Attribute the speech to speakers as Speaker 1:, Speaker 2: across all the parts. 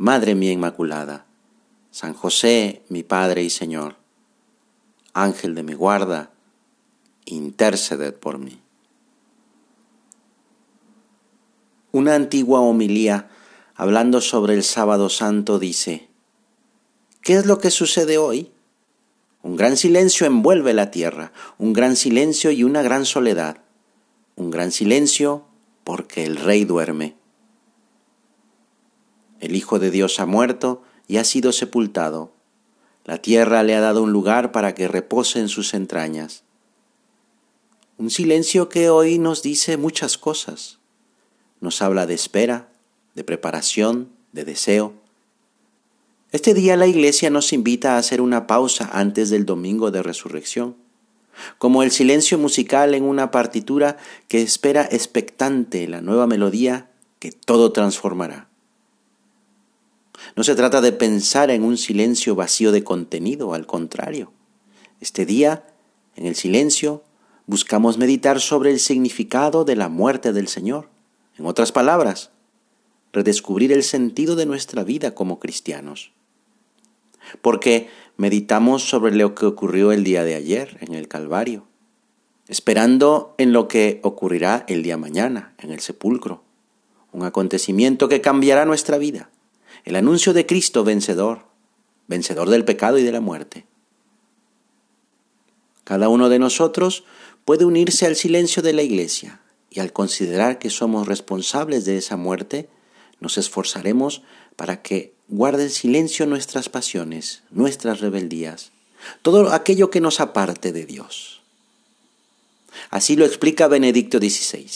Speaker 1: Madre mía Inmaculada, San José, mi Padre y Señor, Ángel de mi guarda, interceded por mí. Una antigua homilía hablando sobre el sábado santo dice, ¿qué es lo que sucede hoy? Un gran silencio envuelve la tierra, un gran silencio y una gran soledad, un gran silencio porque el rey duerme. El Hijo de Dios ha muerto y ha sido sepultado. La tierra le ha dado un lugar para que repose en sus entrañas. Un silencio que hoy nos dice muchas cosas. Nos habla de espera, de preparación, de deseo. Este día la iglesia nos invita a hacer una pausa antes del domingo de resurrección, como el silencio musical en una partitura que espera expectante la nueva melodía que todo transformará. No se trata de pensar en un silencio vacío de contenido, al contrario. Este día, en el silencio, buscamos meditar sobre el significado de la muerte del Señor. En otras palabras, redescubrir el sentido de nuestra vida como cristianos. Porque meditamos sobre lo que ocurrió el día de ayer en el Calvario, esperando en lo que ocurrirá el día mañana en el sepulcro, un acontecimiento que cambiará nuestra vida el anuncio de Cristo vencedor, vencedor del pecado y de la muerte. Cada uno de nosotros puede unirse al silencio de la iglesia y al considerar que somos responsables de esa muerte, nos esforzaremos para que guarden silencio nuestras pasiones, nuestras rebeldías, todo aquello que nos aparte de Dios. Así lo explica Benedicto XVI.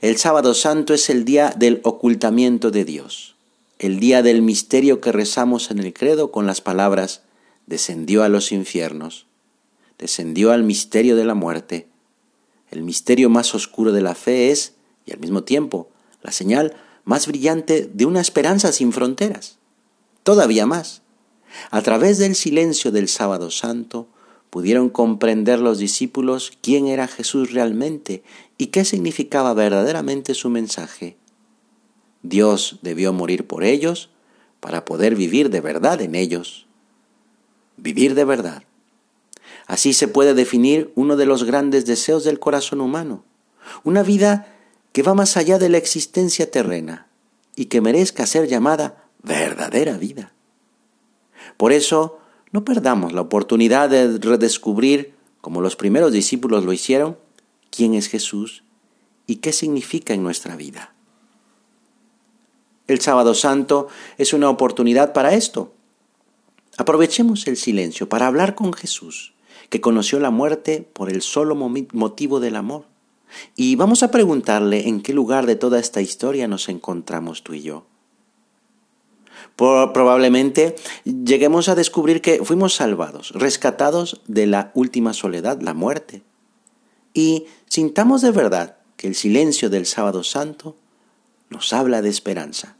Speaker 1: El sábado santo es el día del ocultamiento de Dios el día del misterio que rezamos en el credo con las palabras, descendió a los infiernos, descendió al misterio de la muerte. El misterio más oscuro de la fe es, y al mismo tiempo, la señal más brillante de una esperanza sin fronteras. Todavía más. A través del silencio del sábado santo, pudieron comprender los discípulos quién era Jesús realmente y qué significaba verdaderamente su mensaje. Dios debió morir por ellos para poder vivir de verdad en ellos. Vivir de verdad. Así se puede definir uno de los grandes deseos del corazón humano. Una vida que va más allá de la existencia terrena y que merezca ser llamada verdadera vida. Por eso, no perdamos la oportunidad de redescubrir, como los primeros discípulos lo hicieron, quién es Jesús y qué significa en nuestra vida. El sábado santo es una oportunidad para esto. Aprovechemos el silencio para hablar con Jesús, que conoció la muerte por el solo motivo del amor. Y vamos a preguntarle en qué lugar de toda esta historia nos encontramos tú y yo. Probablemente lleguemos a descubrir que fuimos salvados, rescatados de la última soledad, la muerte. Y sintamos de verdad que el silencio del sábado santo nos habla de esperanza.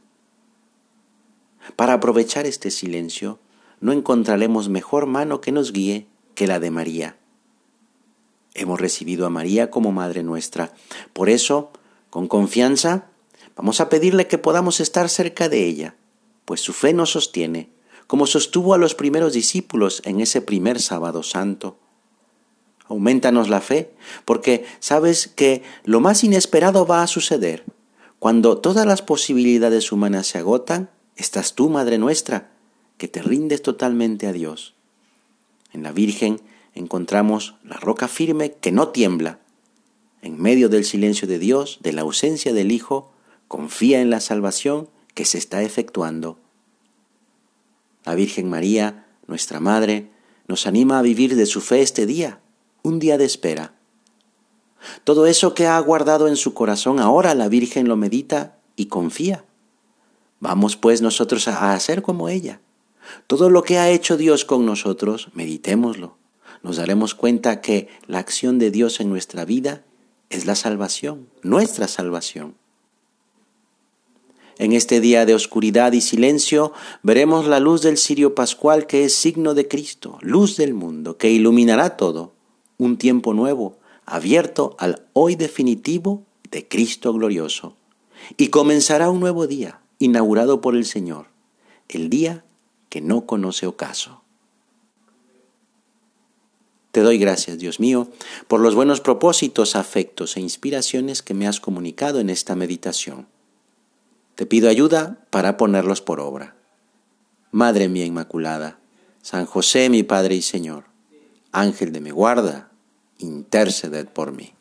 Speaker 1: Para aprovechar este silencio, no encontraremos mejor mano que nos guíe que la de María. Hemos recibido a María como Madre nuestra. Por eso, con confianza, vamos a pedirle que podamos estar cerca de ella, pues su fe nos sostiene, como sostuvo a los primeros discípulos en ese primer sábado santo. Aumentanos la fe, porque sabes que lo más inesperado va a suceder. Cuando todas las posibilidades humanas se agotan, estás tú, Madre nuestra, que te rindes totalmente a Dios. En la Virgen encontramos la roca firme que no tiembla. En medio del silencio de Dios, de la ausencia del Hijo, confía en la salvación que se está efectuando. La Virgen María, nuestra Madre, nos anima a vivir de su fe este día, un día de espera. Todo eso que ha guardado en su corazón ahora la Virgen lo medita y confía Vamos pues nosotros a hacer como ella. Todo lo que ha hecho Dios con nosotros, meditémoslo. Nos daremos cuenta que la acción de Dios en nuestra vida es la salvación, nuestra salvación. En este día de oscuridad y silencio veremos la luz del cirio pascual que es signo de Cristo, luz del mundo, que iluminará todo, un tiempo nuevo, abierto al hoy definitivo de Cristo glorioso. Y comenzará un nuevo día, inaugurado por el Señor, el día que no conoce ocaso. Te doy gracias, Dios mío, por los buenos propósitos, afectos e inspiraciones que me has comunicado en esta meditación. Te pido ayuda para ponerlos por obra. Madre mía Inmaculada, San José mi Padre y Señor, Ángel de mi guarda, interceded por mí.